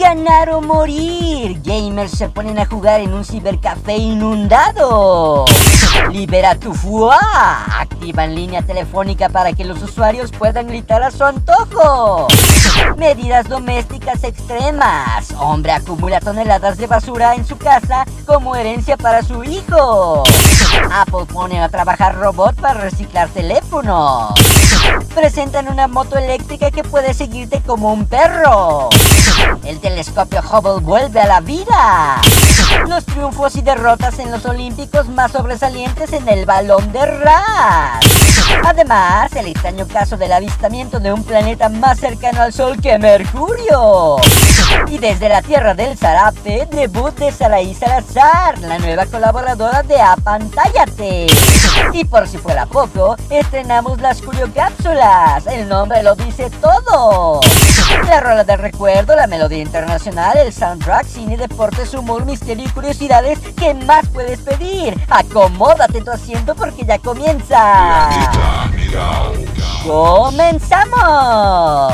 Ganar o morir. Gamers se ponen a jugar en un cibercafé inundado. Libera tu fuá. Activan línea telefónica para que los usuarios puedan gritar a su antojo. Medidas domésticas extremas. Hombre acumula toneladas de basura en su casa como herencia para su hijo. Apple pone a trabajar robot para reciclar teléfonos. Presentan una moto eléctrica que puede seguirte como un perro. El telescopio Hubble vuelve a la vida. Los triunfos y derrotas en los Olímpicos más sobresalientes en el balón de Ras. Además, el extraño caso del avistamiento de un planeta más cercano al Sol que Mercurio. Y desde la Tierra del Zarape, debut de Saraí Salazar, la nueva colaboradora de Apantállate. Y por si fuera poco, estrenamos las Curiocápsulas. El nombre lo dice todo. La rola de recuerdo, la melodía internacional, el soundtrack, cine, deportes, humor, misterio y curiosidades. ¿Qué más puedes pedir? Acomódate tu asiento porque ya comienza. ¡Comenzamos!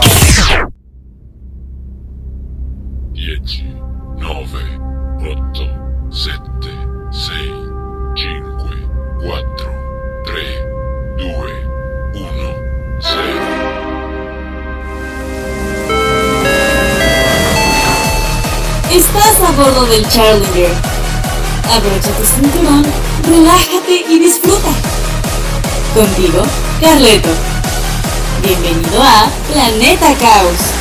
Del Challenger. Abrocha tu cinturón, relájate y disfruta. Contigo, Carleto. Bienvenido a Planeta Caos.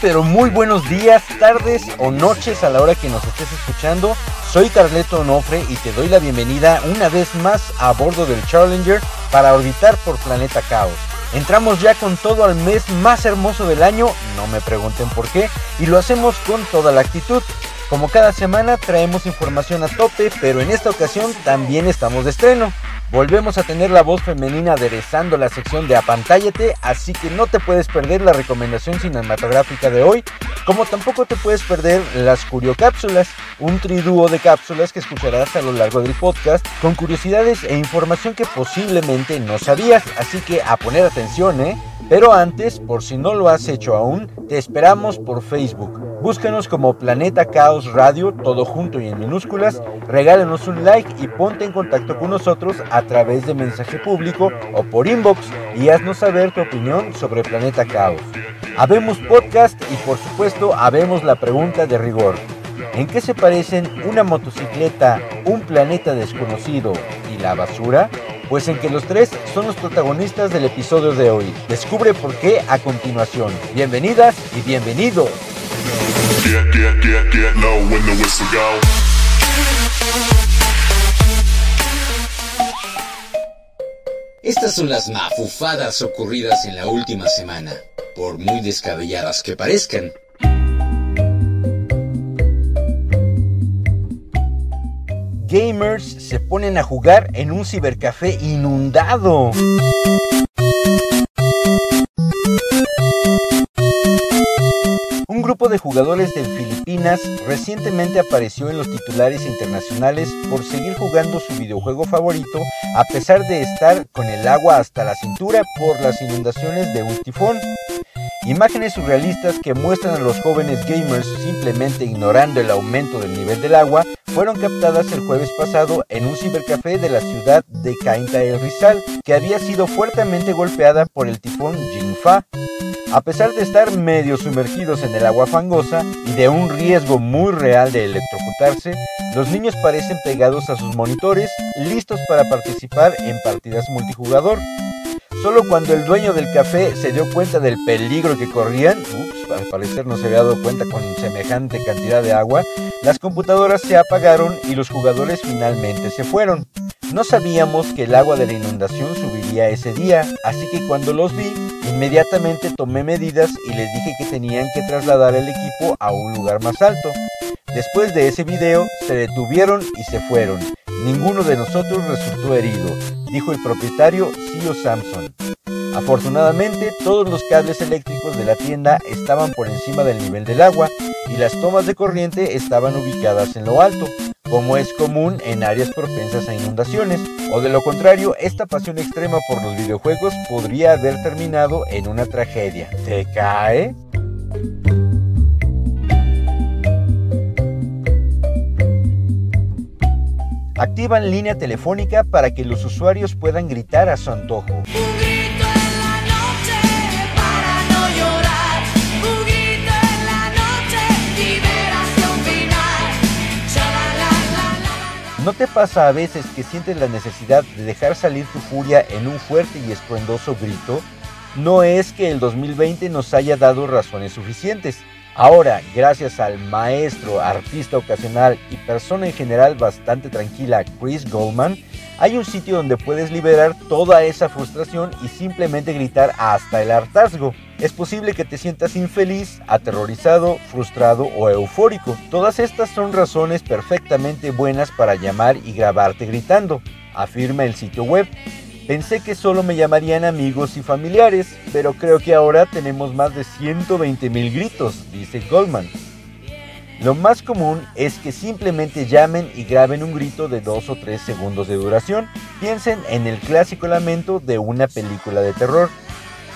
Pero muy buenos días, tardes o noches a la hora que nos estés escuchando. Soy Carleto Onofre y te doy la bienvenida una vez más a bordo del Challenger para orbitar por Planeta Caos. Entramos ya con todo al mes más hermoso del año, no me pregunten por qué, y lo hacemos con toda la actitud. Como cada semana traemos información a tope, pero en esta ocasión también estamos de estreno. Volvemos a tener la voz femenina aderezando la sección de Apantállate, así que no te puedes perder la recomendación cinematográfica de hoy, como tampoco te puedes perder las Curiocápsulas, un tridúo de cápsulas que escucharás a lo largo del podcast con curiosidades e información que posiblemente no sabías, así que a poner atención, ¿eh? Pero antes, por si no lo has hecho aún, te esperamos por Facebook. Búscanos como Planeta Caos Radio, todo junto y en minúsculas. Regálanos un like y ponte en contacto con nosotros a través de mensaje público o por inbox y haznos saber tu opinión sobre Planeta Caos. Habemos podcast y por supuesto habemos la pregunta de rigor. ¿En qué se parecen una motocicleta, un planeta desconocido y la basura? Pues en que los tres son los protagonistas del episodio de hoy. Descubre por qué a continuación. Bienvenidas y bienvenidos. Estas son las mafufadas ocurridas en la última semana, por muy descabelladas que parezcan. Gamers se ponen a jugar en un cibercafé inundado. Un grupo de jugadores de Filipinas recientemente apareció en los titulares internacionales por seguir jugando su videojuego favorito a pesar de estar con el agua hasta la cintura por las inundaciones de un tifón. Imágenes surrealistas que muestran a los jóvenes gamers simplemente ignorando el aumento del nivel del agua fueron captadas el jueves pasado en un cibercafé de la ciudad de Cainta el Rizal, que había sido fuertemente golpeada por el tifón Jinfa. A pesar de estar medio sumergidos en el agua fangosa y de un riesgo muy real de electrocutarse, los niños parecen pegados a sus monitores, listos para participar en partidas multijugador. Solo cuando el dueño del café se dio cuenta del peligro que corrían, ups, al parecer no se había dado cuenta con semejante cantidad de agua, las computadoras se apagaron y los jugadores finalmente se fueron. No sabíamos que el agua de la inundación subiría ese día, así que cuando los vi, inmediatamente tomé medidas y les dije que tenían que trasladar el equipo a un lugar más alto. Después de ese video, se detuvieron y se fueron. Ninguno de nosotros resultó herido, dijo el propietario Sio Samson. Afortunadamente, todos los cables eléctricos de la tienda estaban por encima del nivel del agua y las tomas de corriente estaban ubicadas en lo alto, como es común en áreas propensas a inundaciones, o de lo contrario, esta pasión extrema por los videojuegos podría haber terminado en una tragedia. ¿Te cae? Activan línea telefónica para que los usuarios puedan gritar a su antojo. ¿No te pasa a veces que sientes la necesidad de dejar salir tu furia en un fuerte y estruendoso grito? No es que el 2020 nos haya dado razones suficientes. Ahora, gracias al maestro, artista ocasional y persona en general bastante tranquila Chris Goldman, hay un sitio donde puedes liberar toda esa frustración y simplemente gritar hasta el hartazgo. Es posible que te sientas infeliz, aterrorizado, frustrado o eufórico. Todas estas son razones perfectamente buenas para llamar y grabarte gritando, afirma el sitio web. Pensé que solo me llamarían amigos y familiares, pero creo que ahora tenemos más de 120 mil gritos, dice Goldman. Lo más común es que simplemente llamen y graben un grito de 2 o 3 segundos de duración. Piensen en el clásico lamento de una película de terror.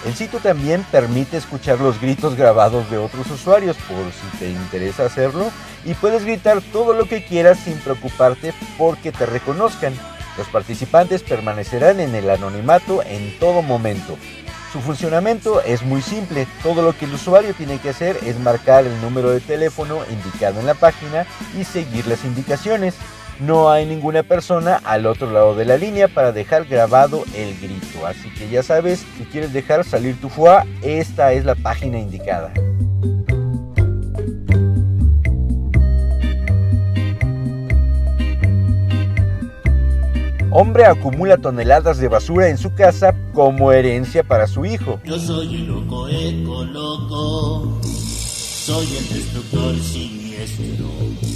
El sitio también permite escuchar los gritos grabados de otros usuarios por si te interesa hacerlo y puedes gritar todo lo que quieras sin preocuparte porque te reconozcan. Los participantes permanecerán en el anonimato en todo momento. Su funcionamiento es muy simple, todo lo que el usuario tiene que hacer es marcar el número de teléfono indicado en la página y seguir las indicaciones. No hay ninguna persona al otro lado de la línea para dejar grabado el grito, así que ya sabes, si quieres dejar salir tu FUA, esta es la página indicada. Hombre acumula toneladas de basura en su casa como herencia para su hijo. Yo soy el loco eco loco. Soy el destructor siniestro.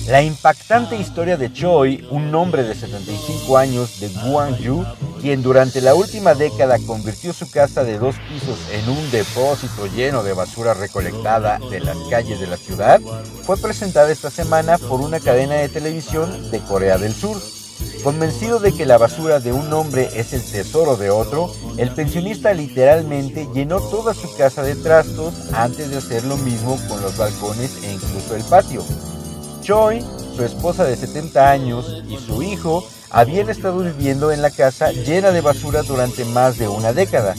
La impactante historia de Choi, un hombre de 75 años de Guangzhou, quien durante la última década convirtió su casa de dos pisos en un depósito lleno de basura recolectada de las calles de la ciudad, fue presentada esta semana por una cadena de televisión de Corea del Sur. Convencido de que la basura de un hombre es el tesoro de otro, el pensionista literalmente llenó toda su casa de trastos antes de hacer lo mismo con los balcones e incluso el patio. Choi, su esposa de 70 años y su hijo habían estado viviendo en la casa llena de basura durante más de una década.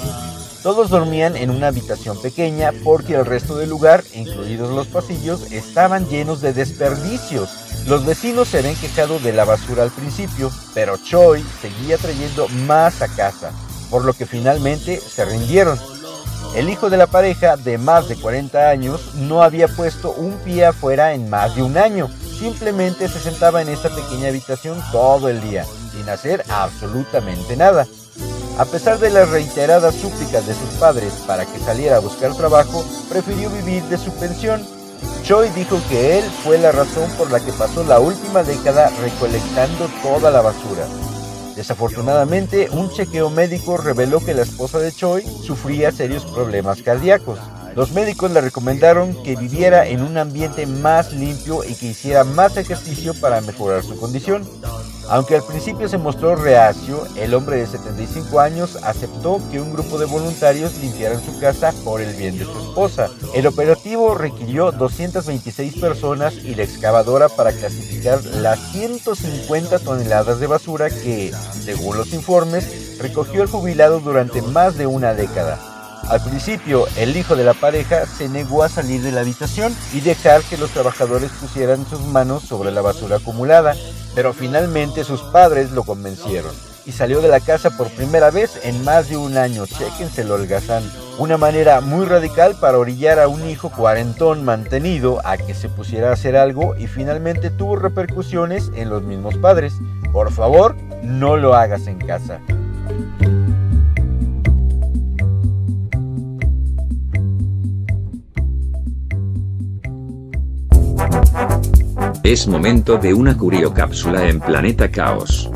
Todos dormían en una habitación pequeña porque el resto del lugar, incluidos los pasillos, estaban llenos de desperdicios. Los vecinos se habían quejado de la basura al principio, pero Choi seguía trayendo más a casa, por lo que finalmente se rindieron. El hijo de la pareja, de más de 40 años, no había puesto un pie afuera en más de un año. Simplemente se sentaba en esta pequeña habitación todo el día, sin hacer absolutamente nada. A pesar de las reiteradas súplicas de sus padres para que saliera a buscar trabajo, prefirió vivir de su pensión. Choi dijo que él fue la razón por la que pasó la última década recolectando toda la basura. Desafortunadamente, un chequeo médico reveló que la esposa de Choi sufría serios problemas cardíacos. Los médicos le recomendaron que viviera en un ambiente más limpio y que hiciera más ejercicio para mejorar su condición. Aunque al principio se mostró reacio, el hombre de 75 años aceptó que un grupo de voluntarios limpiaran su casa por el bien de su esposa. El operativo requirió 226 personas y la excavadora para clasificar las 150 toneladas de basura que, según los informes, recogió el jubilado durante más de una década. Al principio, el hijo de la pareja se negó a salir de la habitación y dejar que los trabajadores pusieran sus manos sobre la basura acumulada, pero finalmente sus padres lo convencieron y salió de la casa por primera vez en más de un año. Chéquense el holgazán. Una manera muy radical para orillar a un hijo cuarentón mantenido a que se pusiera a hacer algo y finalmente tuvo repercusiones en los mismos padres. Por favor, no lo hagas en casa. Es momento de una curiocápsula en Planeta Caos.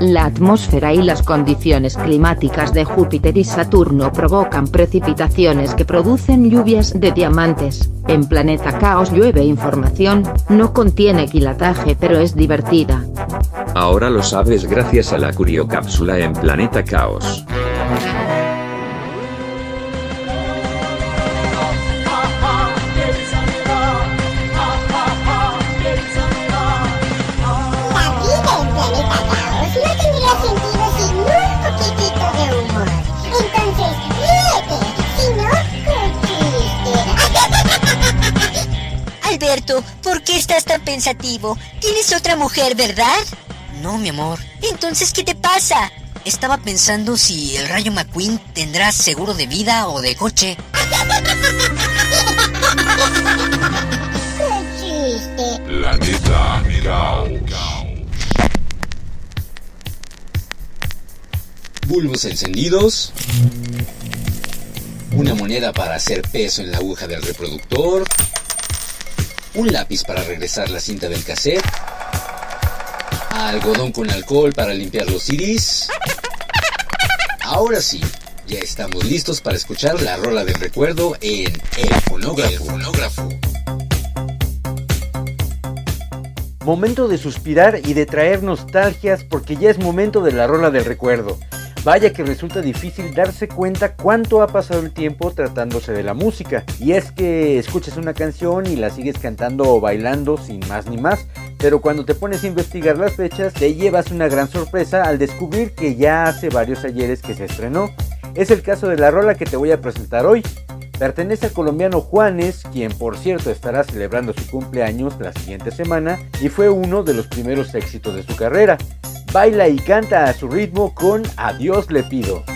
La atmósfera y las condiciones climáticas de Júpiter y Saturno provocan precipitaciones que producen lluvias de diamantes. En Planeta Caos llueve información, no contiene quilataje pero es divertida. Ahora lo sabes gracias a la curiocápsula en Planeta Caos. Alberto, ¿por qué estás tan pensativo? Tienes otra mujer, ¿verdad? No, mi amor. Entonces, ¿qué te pasa? Estaba pensando si el Rayo McQueen tendrá seguro de vida o de coche. ¡Qué chiste! Planeta Caos. Bulbos encendidos. Una moneda para hacer peso en la aguja del reproductor. Un lápiz para regresar la cinta del cassette. Algodón con alcohol para limpiar los CDs. Ahora sí, ya estamos listos para escuchar la rola del recuerdo en El Fonógrafo. El fonógrafo. Momento de suspirar y de traer nostalgias porque ya es momento de la rola del recuerdo. Vaya que resulta difícil darse cuenta cuánto ha pasado el tiempo tratándose de la música. Y es que escuchas una canción y la sigues cantando o bailando sin más ni más. Pero cuando te pones a investigar las fechas te llevas una gran sorpresa al descubrir que ya hace varios ayeres que se estrenó. Es el caso de la rola que te voy a presentar hoy. Pertenece al colombiano Juanes, quien por cierto estará celebrando su cumpleaños la siguiente semana y fue uno de los primeros éxitos de su carrera. Baila y canta a su ritmo con Adiós le pido.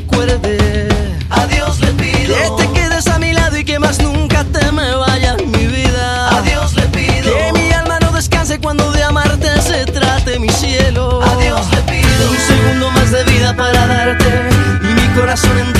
recuerde. A Dios le pido que te quedes a mi lado y que más nunca te me vayas mi vida. A Dios le pido que mi alma no descanse cuando de amarte se trate mi cielo. A Dios le pido un segundo más de vida para darte y mi corazón entero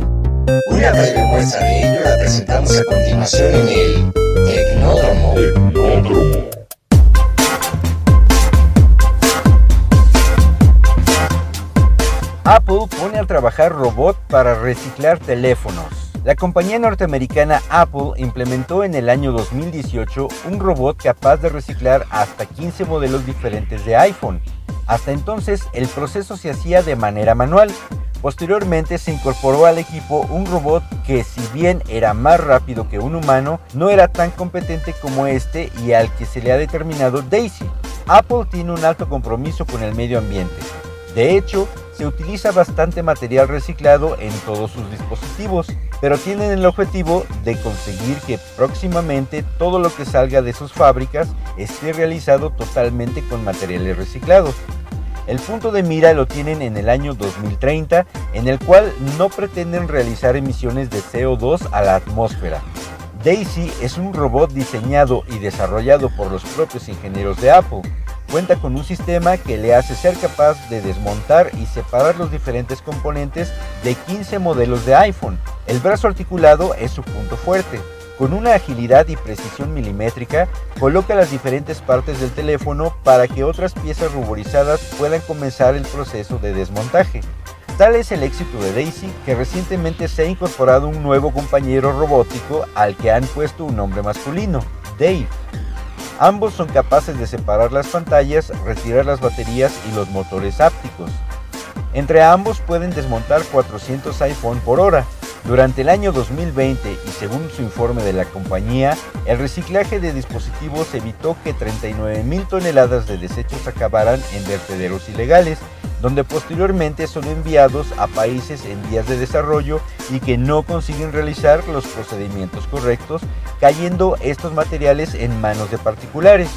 Una breve muestra de ello la presentamos a continuación en el Tecnódromo. Apple pone a trabajar robot para reciclar teléfonos. La compañía norteamericana Apple implementó en el año 2018 un robot capaz de reciclar hasta 15 modelos diferentes de iPhone. Hasta entonces el proceso se hacía de manera manual. Posteriormente se incorporó al equipo un robot que si bien era más rápido que un humano, no era tan competente como este y al que se le ha determinado Daisy. Apple tiene un alto compromiso con el medio ambiente. De hecho, se utiliza bastante material reciclado en todos sus dispositivos, pero tienen el objetivo de conseguir que próximamente todo lo que salga de sus fábricas esté realizado totalmente con materiales reciclados. El punto de mira lo tienen en el año 2030, en el cual no pretenden realizar emisiones de CO2 a la atmósfera. Daisy es un robot diseñado y desarrollado por los propios ingenieros de Apple. Cuenta con un sistema que le hace ser capaz de desmontar y separar los diferentes componentes de 15 modelos de iPhone. El brazo articulado es su punto fuerte. Con una agilidad y precisión milimétrica, coloca las diferentes partes del teléfono para que otras piezas ruborizadas puedan comenzar el proceso de desmontaje. Tal es el éxito de Daisy que recientemente se ha incorporado un nuevo compañero robótico al que han puesto un nombre masculino, Dave. Ambos son capaces de separar las pantallas, retirar las baterías y los motores ápticos. Entre ambos pueden desmontar 400 iPhone por hora. Durante el año 2020 y según su informe de la compañía, el reciclaje de dispositivos evitó que 39 mil toneladas de desechos acabaran en vertederos ilegales, donde posteriormente son enviados a países en vías de desarrollo y que no consiguen realizar los procedimientos correctos, cayendo estos materiales en manos de particulares.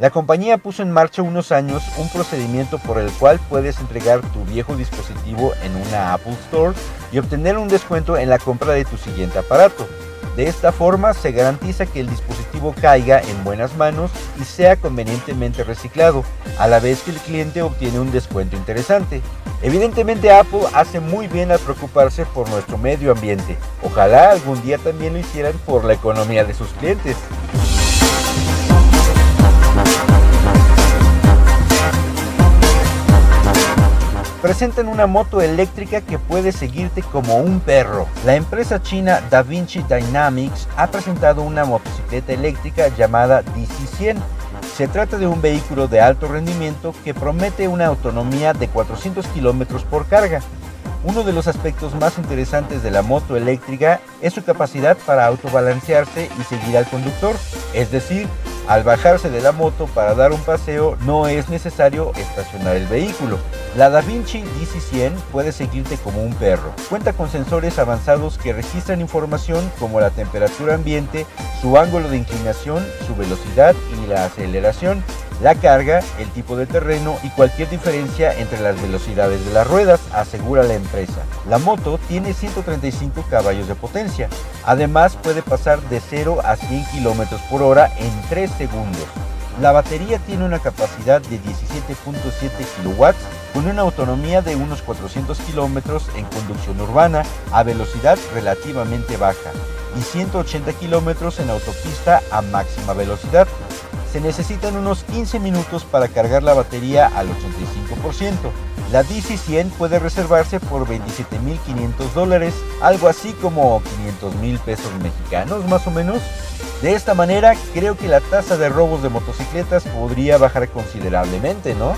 La compañía puso en marcha unos años un procedimiento por el cual puedes entregar tu viejo dispositivo en una Apple Store y obtener un descuento en la compra de tu siguiente aparato. De esta forma se garantiza que el dispositivo caiga en buenas manos y sea convenientemente reciclado, a la vez que el cliente obtiene un descuento interesante. Evidentemente Apple hace muy bien al preocuparse por nuestro medio ambiente. Ojalá algún día también lo hicieran por la economía de sus clientes. Presentan una moto eléctrica que puede seguirte como un perro. La empresa china DaVinci Dynamics ha presentado una motocicleta eléctrica llamada DC100. Se trata de un vehículo de alto rendimiento que promete una autonomía de 400 km por carga. Uno de los aspectos más interesantes de la moto eléctrica es su capacidad para autobalancearse y seguir al conductor, es decir, al bajarse de la moto para dar un paseo no es necesario estacionar el vehículo. La DaVinci DC100 puede seguirte como un perro. Cuenta con sensores avanzados que registran información como la temperatura ambiente, su ángulo de inclinación, su velocidad y la aceleración. La carga, el tipo de terreno y cualquier diferencia entre las velocidades de las ruedas, asegura la empresa. La moto tiene 135 caballos de potencia. Además puede pasar de 0 a 100 km por hora en 3 segundos. La batería tiene una capacidad de 17.7 kW con una autonomía de unos 400 km en conducción urbana a velocidad relativamente baja y 180 km en autopista a máxima velocidad. Se necesitan unos 15 minutos para cargar la batería al 85%. La DC100 puede reservarse por 27.500 dólares, algo así como 500 mil pesos mexicanos más o menos. De esta manera, creo que la tasa de robos de motocicletas podría bajar considerablemente, ¿no?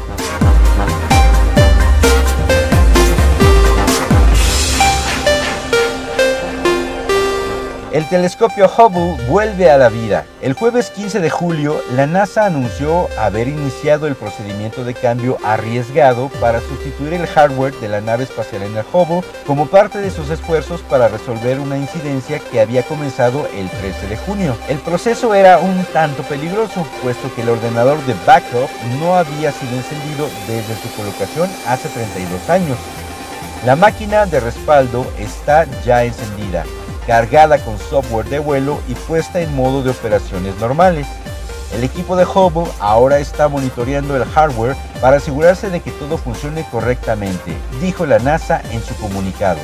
El telescopio Hubble vuelve a la vida. El jueves 15 de julio, la NASA anunció haber iniciado el procedimiento de cambio arriesgado para sustituir el hardware de la nave espacial en el Hubble como parte de sus esfuerzos para resolver una incidencia que había comenzado el 13 de junio. El proceso era un tanto peligroso, puesto que el ordenador de backup no había sido encendido desde su colocación hace 32 años. La máquina de respaldo está ya encendida cargada con software de vuelo y puesta en modo de operaciones normales. El equipo de Hubble ahora está monitoreando el hardware para asegurarse de que todo funcione correctamente, dijo la NASA en su comunicado.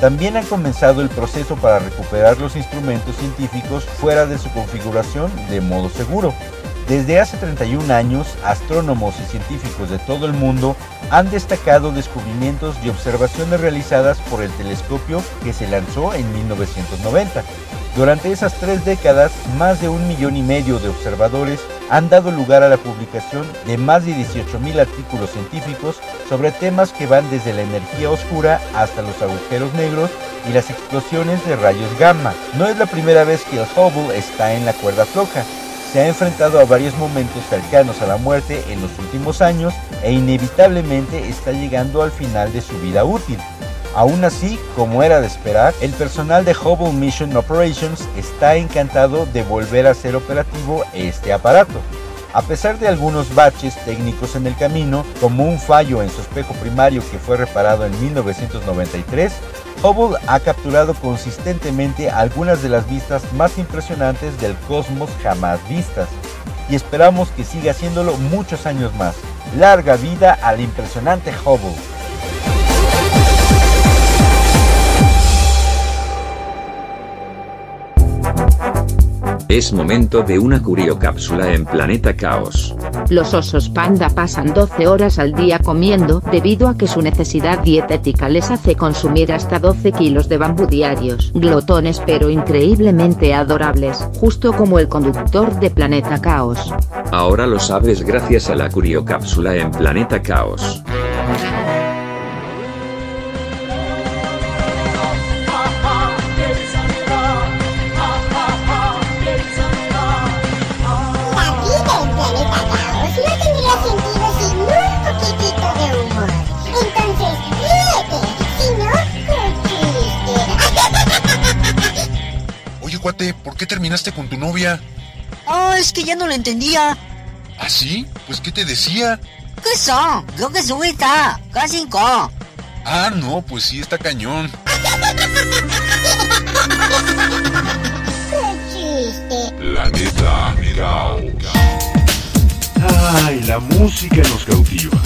También han comenzado el proceso para recuperar los instrumentos científicos fuera de su configuración de modo seguro. Desde hace 31 años, astrónomos y científicos de todo el mundo han destacado descubrimientos y observaciones realizadas por el telescopio que se lanzó en 1990. Durante esas tres décadas, más de un millón y medio de observadores han dado lugar a la publicación de más de 18.000 artículos científicos sobre temas que van desde la energía oscura hasta los agujeros negros y las explosiones de rayos gamma. No es la primera vez que el Hubble está en la cuerda floja se ha enfrentado a varios momentos cercanos a la muerte en los últimos años e inevitablemente está llegando al final de su vida útil. Aún así, como era de esperar, el personal de Hubble Mission Operations está encantado de volver a ser operativo este aparato. A pesar de algunos baches técnicos en el camino, como un fallo en su espejo primario que fue reparado en 1993, Hubble ha capturado consistentemente algunas de las vistas más impresionantes del cosmos jamás vistas, y esperamos que siga haciéndolo muchos años más. Larga vida al impresionante Hubble. Es momento de una curiocápsula en Planeta Caos. Los osos panda pasan 12 horas al día comiendo debido a que su necesidad dietética les hace consumir hasta 12 kilos de bambú diarios. Glotones pero increíblemente adorables, justo como el conductor de Planeta Caos. Ahora lo sabes gracias a la curiocápsula en Planeta Caos. Cuate, ¿por qué terminaste con tu novia? Ah, es que ya no lo entendía. ¿Ah, sí? Pues, ¿qué te decía? ¿Qué son? Lo que sube está, casi Ah, no, pues sí, está cañón. ¡Qué chiste! Planeta Caos. Ay, la música nos cautiva,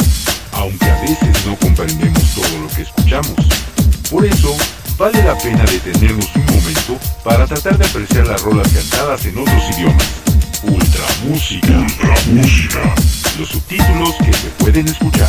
aunque a veces no comprendemos todo lo que escuchamos. Por eso, vale la pena detenernos un momento para tratar de apreciar las rolas cantadas en otros idiomas. Ultra música. Ultra música. Los subtítulos que se pueden escuchar.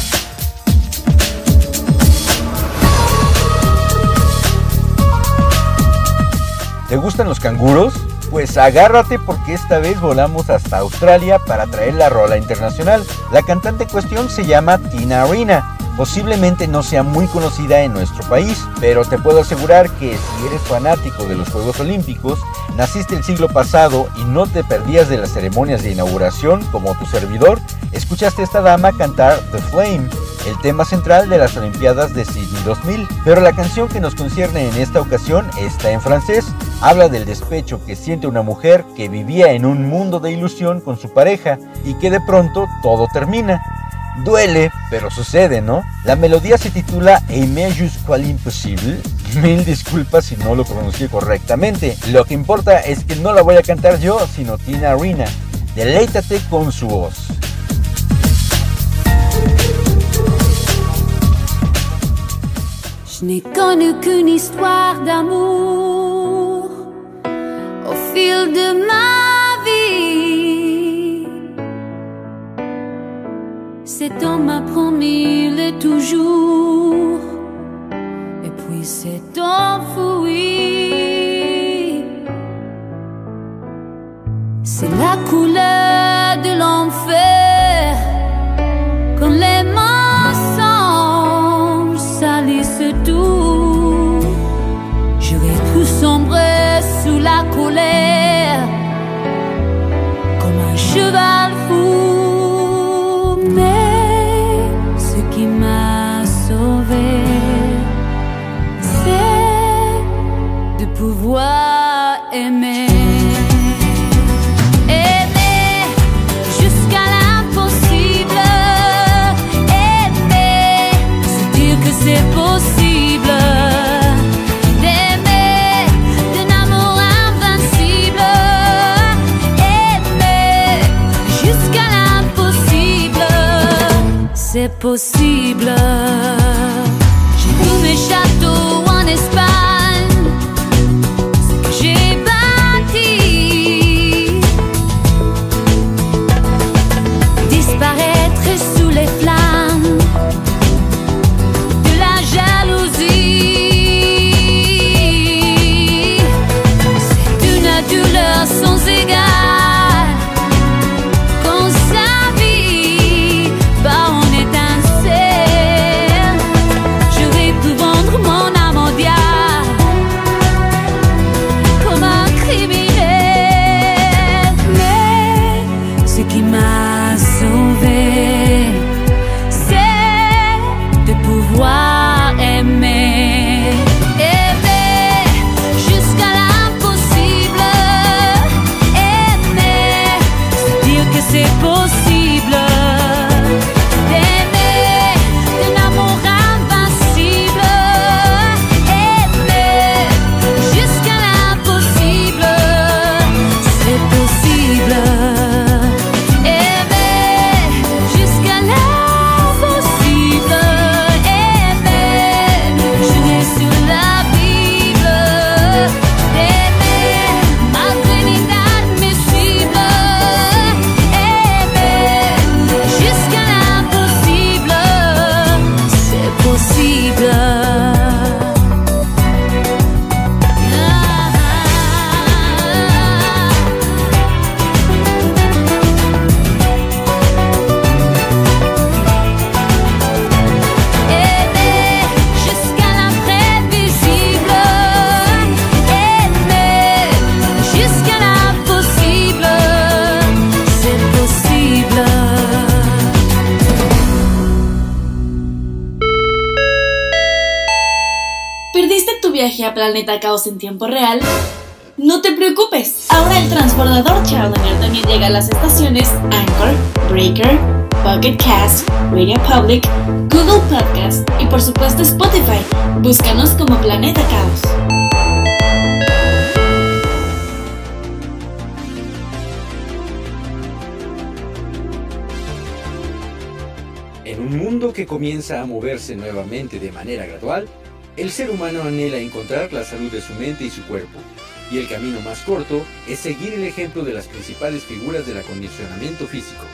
¿Te gustan los canguros? Pues agárrate porque esta vez volamos hasta Australia para traer la rola internacional. La cantante en cuestión se llama Tina Arena Posiblemente no sea muy conocida en nuestro país, pero te puedo asegurar que si eres fanático de los Juegos Olímpicos, naciste el siglo pasado y no te perdías de las ceremonias de inauguración como tu servidor, escuchaste a esta dama cantar The Flame, el tema central de las Olimpiadas de Sydney 2000. Pero la canción que nos concierne en esta ocasión está en francés, Habla del despecho que siente una mujer que vivía en un mundo de ilusión con su pareja y que de pronto todo termina. Duele, pero sucede, ¿no? La melodía se titula Aimé jusqu'à l'impossible. Mil disculpas si no lo pronuncié correctamente. Lo que importa es que no la voy a cantar yo, sino Tina Arena. Deleítate con su voz. Je n'ai qu'une d'amour au fil de ma toujours, et puis s'est possible. J'ai tous mes châteaux en Espagne. Caos en tiempo real? No te preocupes, ahora el transbordador Challenger también llega a las estaciones Anchor, Breaker, Pocket Cast, Radio Public, Google Podcast y por supuesto Spotify. Búscanos como Planeta Caos. En un mundo que comienza a moverse nuevamente de manera gradual, el ser humano anhela encontrar la salud de su mente y su cuerpo, y el camino más corto es seguir el ejemplo de las principales figuras del acondicionamiento físico.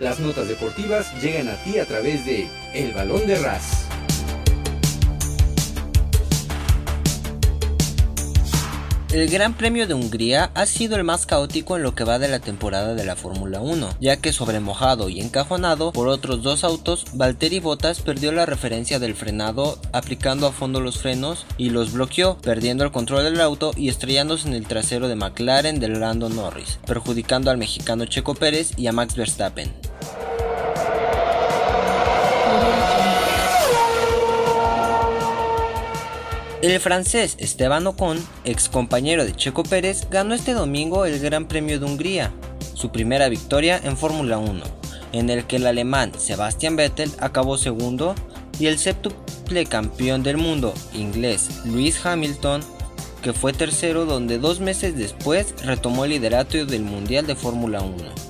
Las notas deportivas llegan a ti a través de El Balón de Ras. El Gran Premio de Hungría ha sido el más caótico en lo que va de la temporada de la Fórmula 1, ya que sobremojado y encajonado por otros dos autos, Valtteri Bottas perdió la referencia del frenado aplicando a fondo los frenos y los bloqueó, perdiendo el control del auto y estrellándose en el trasero de McLaren del Lando Norris, perjudicando al mexicano Checo Pérez y a Max Verstappen. El francés Esteban Ocon, ex compañero de Checo Pérez, ganó este domingo el Gran Premio de Hungría, su primera victoria en Fórmula 1, en el que el alemán Sebastian Vettel acabó segundo y el séptuple campeón del mundo inglés Lewis Hamilton, que fue tercero donde dos meses después retomó el liderato del Mundial de Fórmula 1.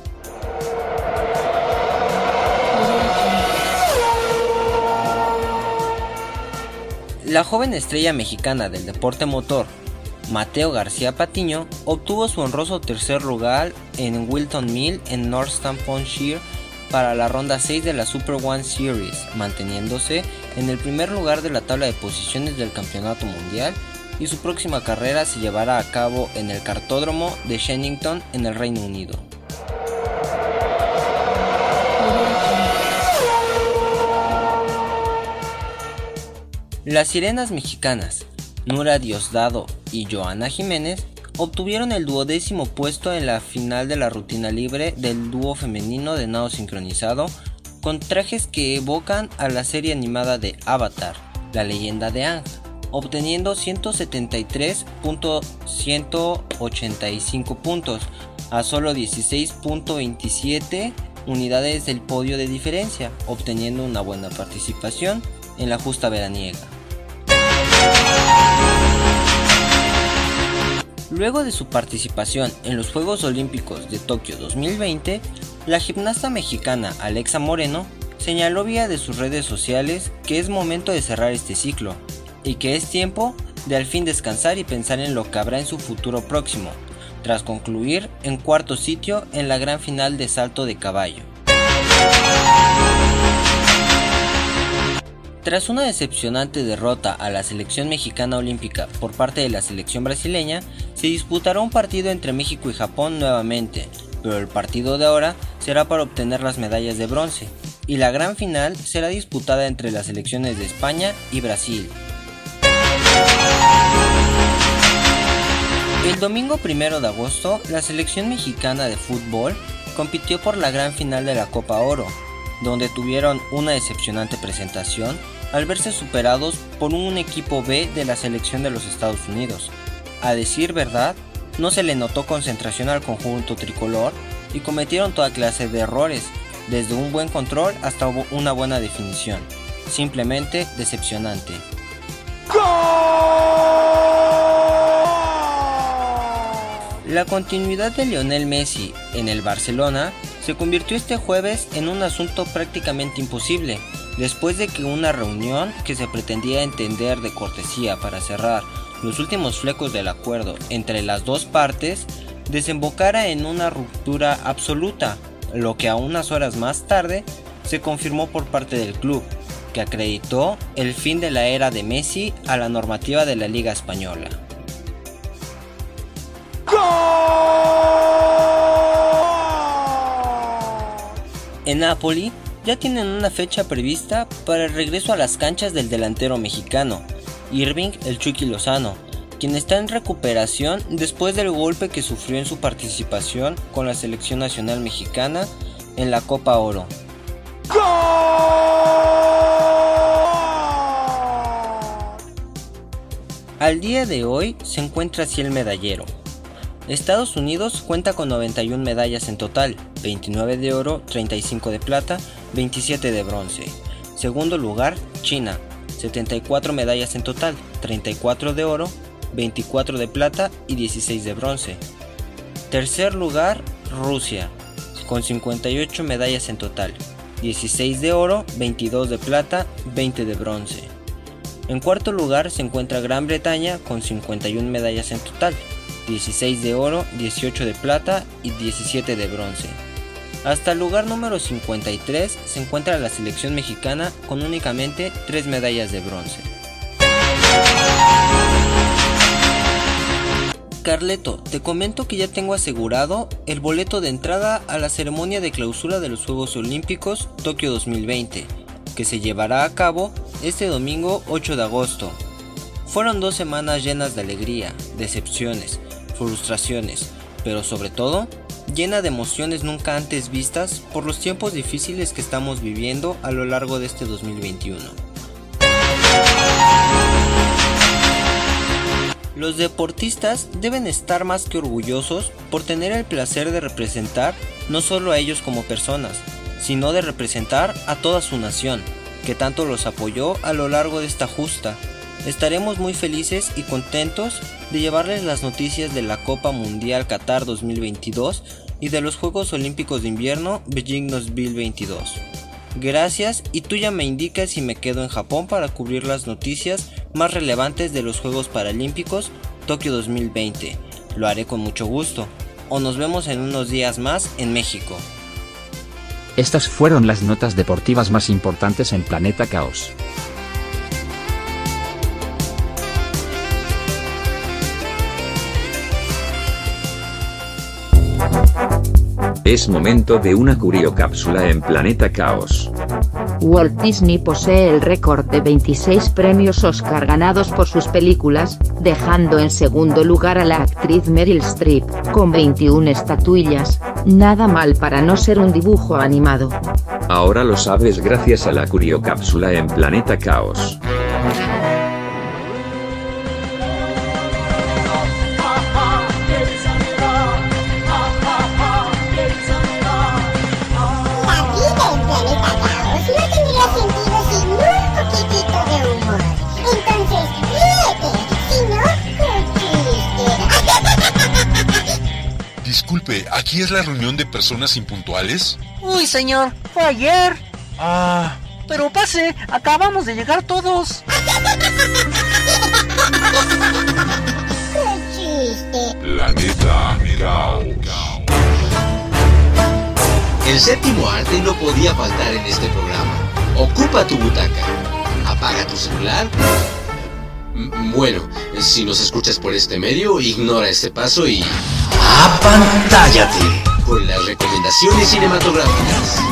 La joven estrella mexicana del deporte motor, Mateo García Patiño, obtuvo su honroso tercer lugar en Wilton Mill en Northamptonshire para la ronda 6 de la Super One Series, manteniéndose en el primer lugar de la tabla de posiciones del campeonato mundial y su próxima carrera se llevará a cabo en el cartódromo de Shennington en el Reino Unido. Las sirenas mexicanas, Nura Diosdado y Joana Jiménez, obtuvieron el duodécimo puesto en la final de la rutina libre del dúo femenino de nado sincronizado con trajes que evocan a la serie animada de Avatar, la leyenda de Ang, obteniendo 173.185 puntos a solo 16.27 unidades del podio de diferencia, obteniendo una buena participación en la justa veraniega. Luego de su participación en los Juegos Olímpicos de Tokio 2020, la gimnasta mexicana Alexa Moreno señaló vía de sus redes sociales que es momento de cerrar este ciclo y que es tiempo de al fin descansar y pensar en lo que habrá en su futuro próximo, tras concluir en cuarto sitio en la gran final de salto de caballo. Tras una decepcionante derrota a la selección mexicana olímpica por parte de la selección brasileña, se disputará un partido entre México y Japón nuevamente, pero el partido de ahora será para obtener las medallas de bronce, y la gran final será disputada entre las selecciones de España y Brasil. El domingo 1 de agosto, la selección mexicana de fútbol compitió por la gran final de la Copa Oro, donde tuvieron una decepcionante presentación al verse superados por un equipo B de la selección de los Estados Unidos. A decir verdad, no se le notó concentración al conjunto tricolor y cometieron toda clase de errores, desde un buen control hasta una buena definición. Simplemente decepcionante. La continuidad de Lionel Messi en el Barcelona se convirtió este jueves en un asunto prácticamente imposible, después de que una reunión que se pretendía entender de cortesía para cerrar los últimos flecos del acuerdo entre las dos partes desembocara en una ruptura absoluta, lo que a unas horas más tarde se confirmó por parte del club, que acreditó el fin de la era de Messi a la normativa de la Liga Española. En Napoli ya tienen una fecha prevista para el regreso a las canchas del delantero mexicano, Irving El Chucky Lozano, quien está en recuperación después del golpe que sufrió en su participación con la selección nacional mexicana en la Copa Oro. Al día de hoy se encuentra así el medallero. Estados Unidos cuenta con 91 medallas en total, 29 de oro, 35 de plata, 27 de bronce. Segundo lugar, China, 74 medallas en total, 34 de oro, 24 de plata y 16 de bronce. Tercer lugar, Rusia, con 58 medallas en total, 16 de oro, 22 de plata, 20 de bronce. En cuarto lugar se encuentra Gran Bretaña con 51 medallas en total, 16 de oro, 18 de plata y 17 de bronce. Hasta el lugar número 53 se encuentra la selección mexicana con únicamente 3 medallas de bronce. Carleto, te comento que ya tengo asegurado el boleto de entrada a la ceremonia de clausura de los Juegos Olímpicos Tokio 2020, que se llevará a cabo este domingo 8 de agosto. Fueron dos semanas llenas de alegría, decepciones, frustraciones, pero sobre todo llena de emociones nunca antes vistas por los tiempos difíciles que estamos viviendo a lo largo de este 2021. Los deportistas deben estar más que orgullosos por tener el placer de representar no solo a ellos como personas, sino de representar a toda su nación, que tanto los apoyó a lo largo de esta justa. Estaremos muy felices y contentos de llevarles las noticias de la Copa Mundial Qatar 2022 y de los Juegos Olímpicos de Invierno Beijing 2022. Gracias y tú ya me indicas si me quedo en Japón para cubrir las noticias más relevantes de los Juegos Paralímpicos Tokio 2020. Lo haré con mucho gusto. O nos vemos en unos días más en México. Estas fueron las notas deportivas más importantes en Planeta Caos. Es momento de una curiocápsula en Planeta Caos. Walt Disney posee el récord de 26 premios Oscar ganados por sus películas, dejando en segundo lugar a la actriz Meryl Streep, con 21 estatuillas, nada mal para no ser un dibujo animado. Ahora lo sabes gracias a la curiocápsula en Planeta Caos. ¿Aquí es la reunión de personas impuntuales? Uy, señor, fue ayer. Ah, Pero pase, acabamos de llegar todos. Planeta Caos. El séptimo arte no podía faltar en este programa. Ocupa tu butaca. Apaga tu celular. M- Bueno, si nos escuchas por este medio, ignora este paso y... ¡Apantállate! Con las recomendaciones cinematográficas.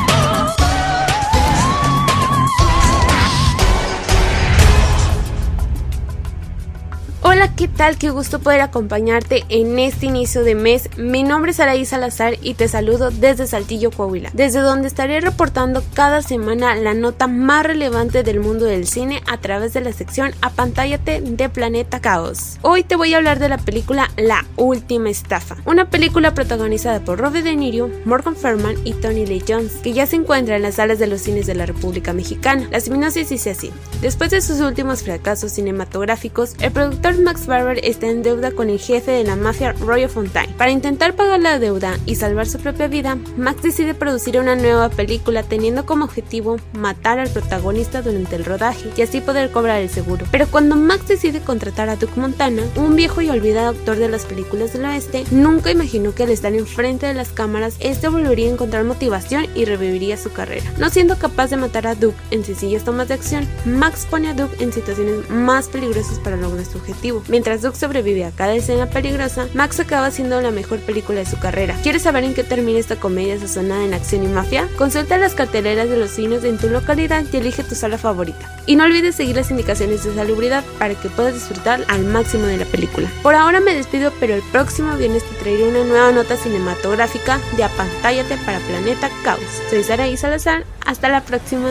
Hola, ¿qué tal? Qué gusto poder acompañarte en este inicio de mes. Mi nombre es Araí Salazar y te saludo desde Saltillo, Coahuila, desde donde estaré reportando cada semana la nota más relevante del mundo del cine a través de la sección Apantállate de Planeta Caos. Hoy te voy a hablar de la película La Última Estafa, una película protagonizada por Robert De Niro, Morgan Ferman y Tony Lee Jones, que ya se encuentra en las salas de los cines de la República Mexicana. La sinopsis dice así: Después de sus últimos fracasos cinematográficos, el productor Max Barber está en deuda con el jefe de la mafia Roy Fontaine. Para intentar pagar la deuda y salvar su propia vida, Max decide producir una nueva película teniendo como objetivo matar al protagonista durante el rodaje y así poder cobrar el seguro. Pero cuando Max decide contratar a Duke Montana, un viejo y olvidado actor de las películas del oeste, nunca imaginó que al estar enfrente de las cámaras, este volvería a encontrar motivación y reviviría su carrera. No siendo capaz de matar a Duke en sencillas tomas de acción, Max pone a Duke en situaciones más peligrosas para lograr su objetivo. Mientras Duke sobrevive a cada escena peligrosa, Max acaba siendo la mejor película de su carrera. ¿Quieres saber en qué termina esta comedia sazonada en acción y mafia? Consulta las carteleras de los cines en tu localidad y elige tu sala favorita. Y no olvides seguir las indicaciones de salubridad para que puedas disfrutar al máximo de la película. Por ahora me despido, pero el próximo viernes te traeré una nueva nota cinematográfica de Apantállate para Planeta Caos. Soy Saraí Salazar, hasta la próxima.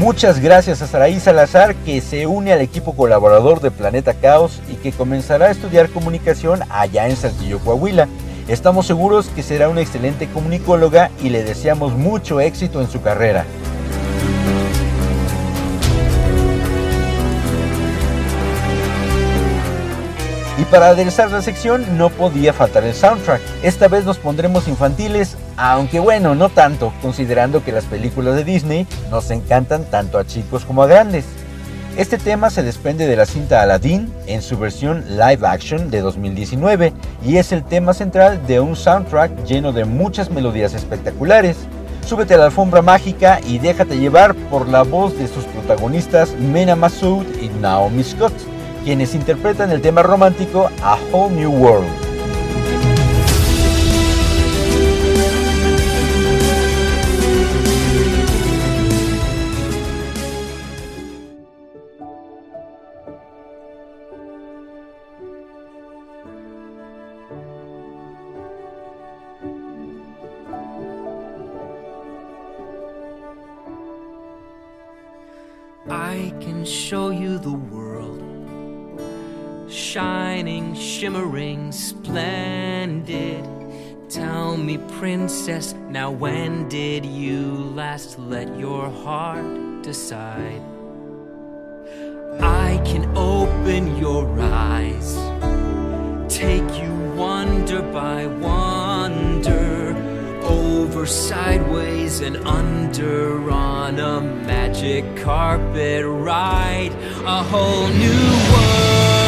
Muchas gracias a Saraí Salazar que se une al equipo colaborador de Planeta Caos y que comenzará a estudiar comunicación allá en Saltillo, Coahuila. Estamos seguros que será una excelente comunicóloga y le deseamos mucho éxito en su carrera. Para aderezar la sección no podía faltar el soundtrack. Esta vez nos pondremos infantiles, aunque bueno, no tanto, considerando que las películas de Disney nos encantan tanto a chicos como a grandes. Este tema se desprende de la cinta Aladdin en su versión live action de 2019 y es el tema central de un soundtrack lleno de muchas melodías espectaculares. Súbete a la alfombra mágica y déjate llevar por la voz de sus protagonistas Mena Massoud y Naomi Scott quienes interpretan el tema romántico A Whole New World. Shining, shimmering, splendid. Tell me, princess, now when did you last let your heart decide? I can open your eyes, take you wonder by wonder, over, sideways, and under on a magic carpet ride, a whole new world,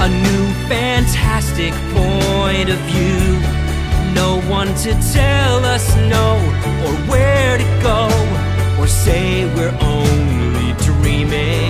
a new fantastic point of view. No one to tell us no, or where to go, or say we're only dreaming.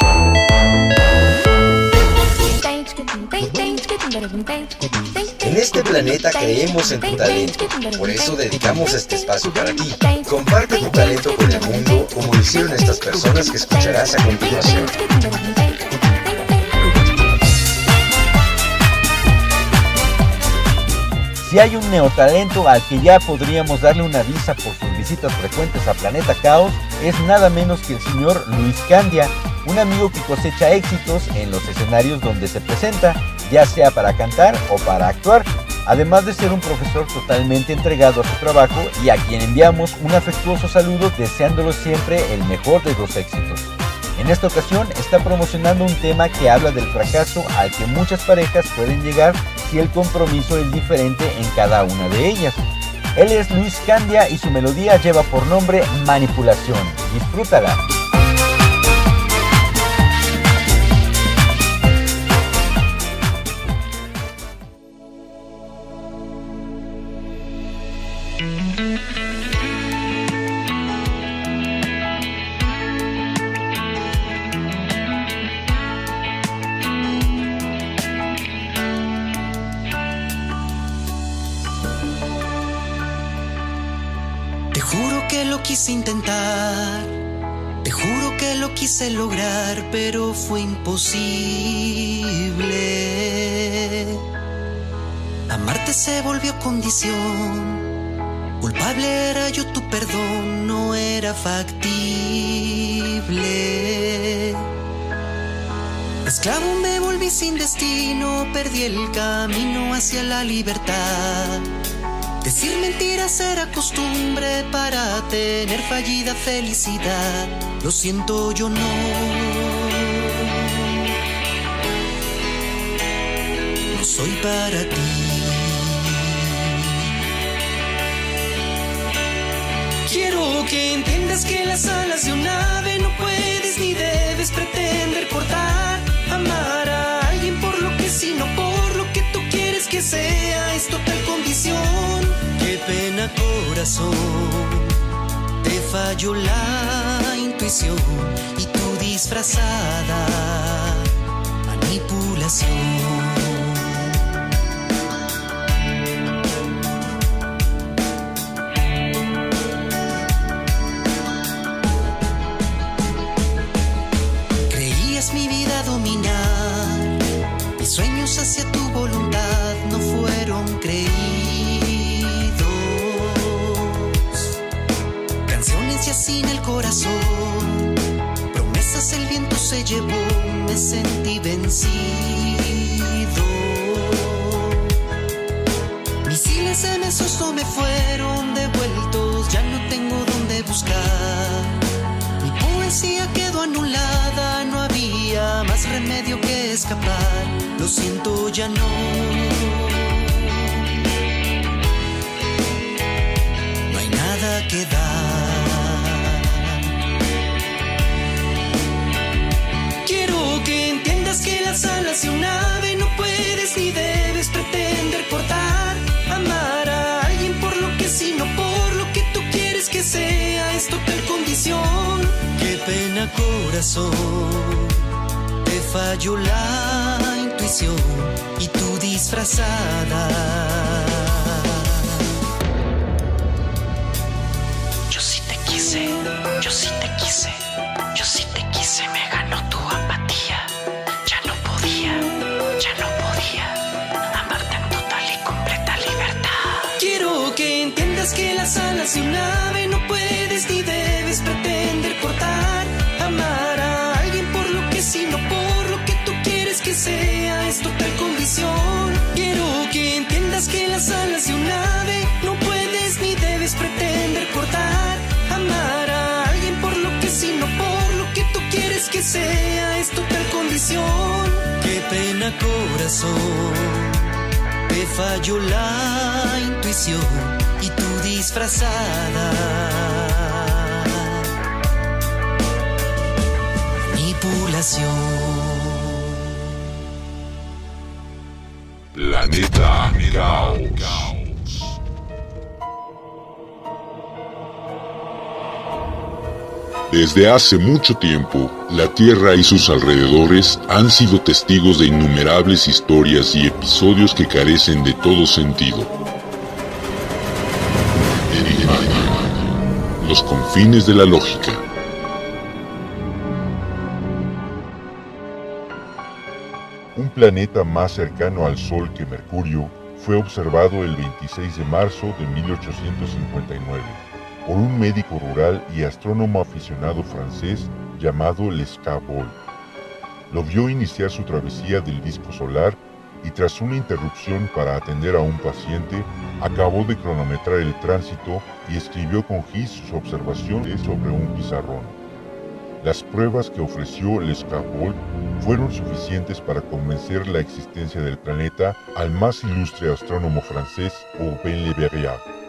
Este planeta creemos en tu talento, por eso dedicamos este espacio para ti. Comparte tu talento con el mundo como lo hicieron estas personas que escucharás a continuación. Si hay un neotalento al que ya podríamos darle una visa por sus visitas frecuentes a Planeta Caos, es nada menos que el señor Luis Candia, un amigo que cosecha éxitos en los escenarios donde se presenta, ya sea para cantar o para actuar, además de ser un profesor totalmente entregado a su trabajo y a quien enviamos un afectuoso saludo deseándolo siempre el mejor de los éxitos. En esta ocasión está promocionando un tema que habla del fracaso al que muchas parejas pueden llegar si el compromiso es diferente en cada una de ellas. Él es Luis Candia y su melodía lleva por nombre Manipulación. Disfrútala. Quise intentar, te juro que lo quise lograr, pero fue imposible. Amarte se volvió condición, culpable era yo, tu perdón no era factible. Esclavo me volví sin destino, perdí el camino hacia la libertad. Decir mentiras era costumbre para tener fallida felicidad. Lo siento, yo no. No soy para ti. Quiero que entiendas que las alas de un ave no puedes ni debes pretender cortar. Amar a alguien por lo que sí, no por que sea. Es total condición. Qué pena, corazón. Te falló la intuición y tu disfrazada manipulación. Sin el corazón, promesas el viento se llevó, me sentí vencido. Misiles en el susto me fueron devueltos, ya no tengo dónde buscar. Mi poesía quedó anulada, no había más remedio que escapar. Lo siento, ya no. No pena, corazón. Te falló la intuición y tu disfrazada. Sea, es total condición. Qué pena, corazón. Te falló la intuición y tu disfrazada. Manipulación. Planeta Caos. Desde hace mucho tiempo, la Tierra y sus alrededores han sido testigos de innumerables historias y episodios que carecen de todo sentido. Los confines de la lógica. Un planeta más cercano al Sol que Mercurio fue observado el 26 de marzo de 1859 por un médico rural y astrónomo aficionado francés llamado Lescarbot. Lo vio iniciar su travesía del disco solar y tras una interrupción para atender a un paciente, acabó de cronometrar el tránsito y escribió con gis sus observaciones sobre un pizarrón. Las pruebas que ofreció Lescarbot fueron suficientes para convencer la existencia del planeta al más ilustre astrónomo francés Urbain Le Verrier.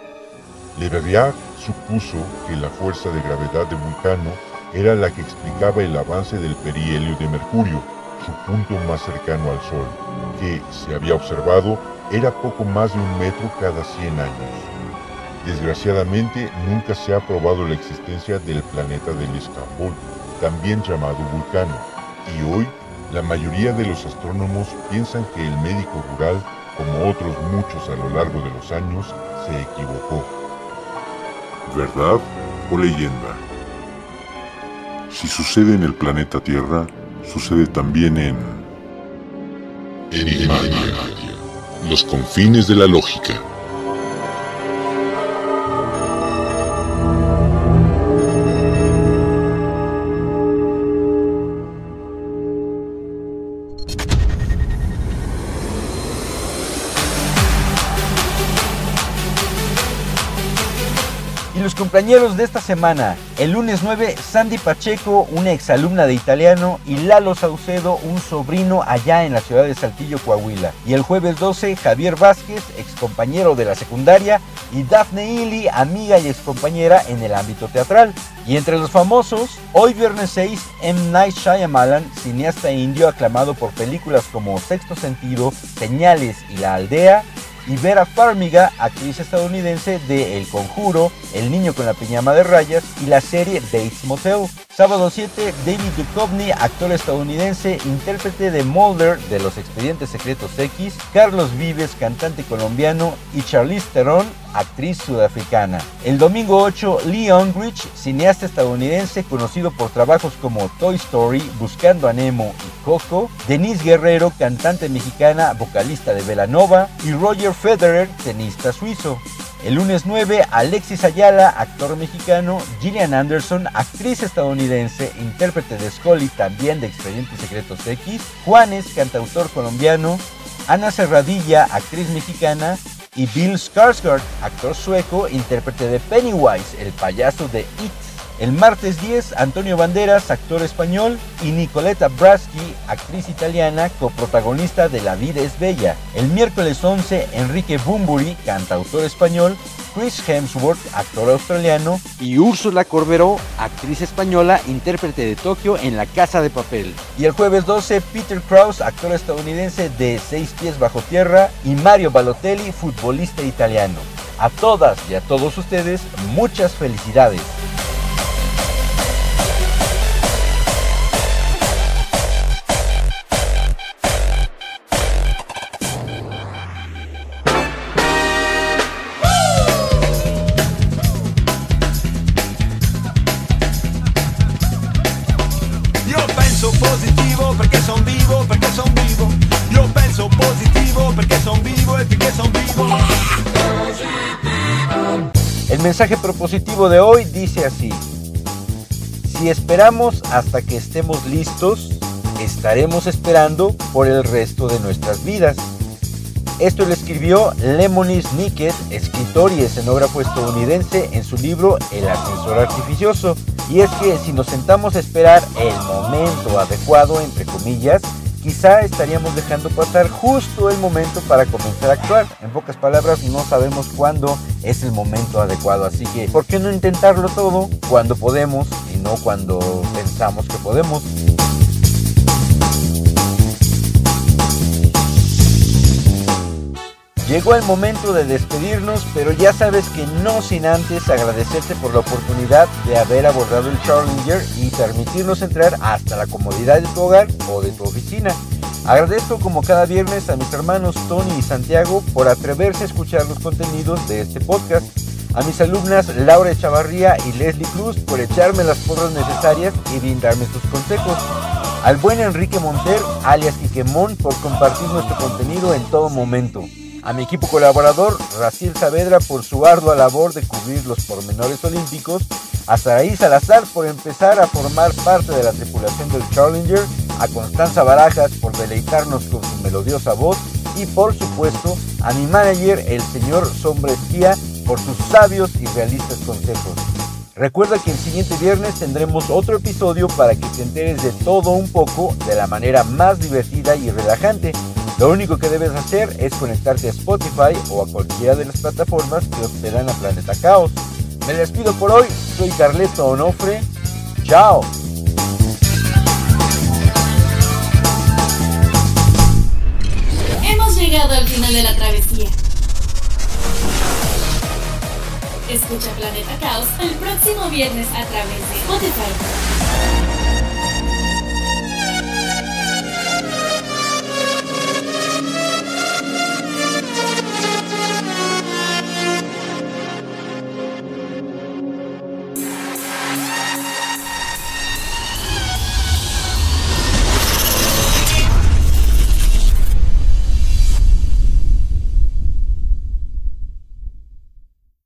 Le Verrier supuso que la fuerza de gravedad de Vulcano era la que explicaba el avance del perihelio de Mercurio, su punto más cercano al Sol, que, se había observado, era poco más de un metro cada 100 años. Desgraciadamente, nunca se ha probado la existencia del planeta del Escambol, también llamado Vulcano, y hoy la mayoría de los astrónomos piensan que el médico rural, como otros muchos a lo largo de los años, se equivocó. ¿Verdad o leyenda? Si sucede en el planeta Tierra, sucede también en... Los confines de la lógica. Compañeros de esta semana, el lunes 9, Sandy Pacheco, una exalumna de italiano, y Lalo Saucedo, un sobrino allá en la ciudad de Saltillo, Coahuila. Y el jueves 12, Javier Vázquez, excompañero de la secundaria, y Daphne Ely, amiga y excompañera en el ámbito teatral. Y entre los famosos, hoy viernes 6, M. Night Shyamalan, cineasta indio aclamado por películas como Sexto Sentido, Señales y La Aldea, y Vera Farmiga, actriz estadounidense de El Conjuro, El Niño con la Piñama de Rayas y la serie Bates Motel. Sábado 7, David Duchovny, actor estadounidense, intérprete de Mulder de Los Expedientes Secretos X, Carlos Vives, cantante colombiano, y Charlize Theron, actriz sudafricana. El domingo 8, Lee Ungrich, cineasta estadounidense conocido por trabajos como Toy Story, Buscando a Nemo y Coco, Denise Guerrero, cantante mexicana, vocalista de Velanova, y Roger Federer, tenista suizo. El lunes 9, Alexis Ayala, actor mexicano, Gillian Anderson, actriz estadounidense, intérprete de Scully, también de Expedientes Secretos X, Juanes, cantautor colombiano, Ana Serradilla, actriz mexicana, y Bill Skarsgård, actor sueco, intérprete de Pennywise, el payaso de It. El martes 10, Antonio Banderas, actor español, y Nicoletta Braschi, actriz italiana, coprotagonista de La vida es bella. El miércoles 11, Enrique Bumburi, cantautor español, Chris Hemsworth, actor australiano, y Úrsula Corberó, actriz española, intérprete de Tokio en La Casa de Papel. Y el jueves 12, Peter Krause, actor estadounidense de Seis Pies Bajo Tierra, y Mario Balotelli, futbolista italiano. A todas y a todos ustedes, muchas felicidades. Mensaje propositivo de hoy dice así. Si esperamos hasta que estemos listos, estaremos esperando por el resto de nuestras vidas. Esto lo escribió Lemony Snicket, escritor y escenógrafo estadounidense, en su libro El ascensor artificioso. Y es que si nos sentamos a esperar el momento adecuado, entre comillas, quizá estaríamos dejando pasar justo el momento para comenzar a actuar. En pocas palabras, no sabemos cuándo es el momento adecuado, así que ¿por qué no intentarlo todo cuando podemos y no cuando pensamos que podemos? Llegó el momento de despedirnos, pero ya sabes que no sin antes agradecerte por la oportunidad de haber abordado el Challenger y permitirnos entrar hasta la comodidad de tu hogar o de tu oficina. Agradezco como cada viernes a mis hermanos Tony y Santiago por atreverse a escuchar los contenidos de este podcast. A mis alumnas Laura Echavarría y Leslie Cruz por echarme las porras necesarias y brindarme sus consejos. Al buen Enrique Monter, alias Quiquemón, por compartir nuestro contenido en todo momento. A mi equipo colaborador, Raciel Saavedra, por su ardua labor de cubrir los pormenores olímpicos. A Saraí Salazar por empezar a formar parte de la tripulación del Challenger. A Constanza Barajas por deleitarnos con su melodiosa voz. Y por supuesto, a mi manager, el señor Sombra Espía, por sus sabios y realistas consejos. Recuerda que el siguiente viernes tendremos otro episodio para que te enteres de todo un poco de la manera más divertida y relajante. Lo único que debes hacer es conectarte a Spotify o a cualquiera de las plataformas que hospedan a Planeta Caos. Me despido por hoy, soy Carleto Onofre. Chao. Hemos llegado al final de la travesía. Escucha Planeta Caos el próximo viernes a través de Spotify.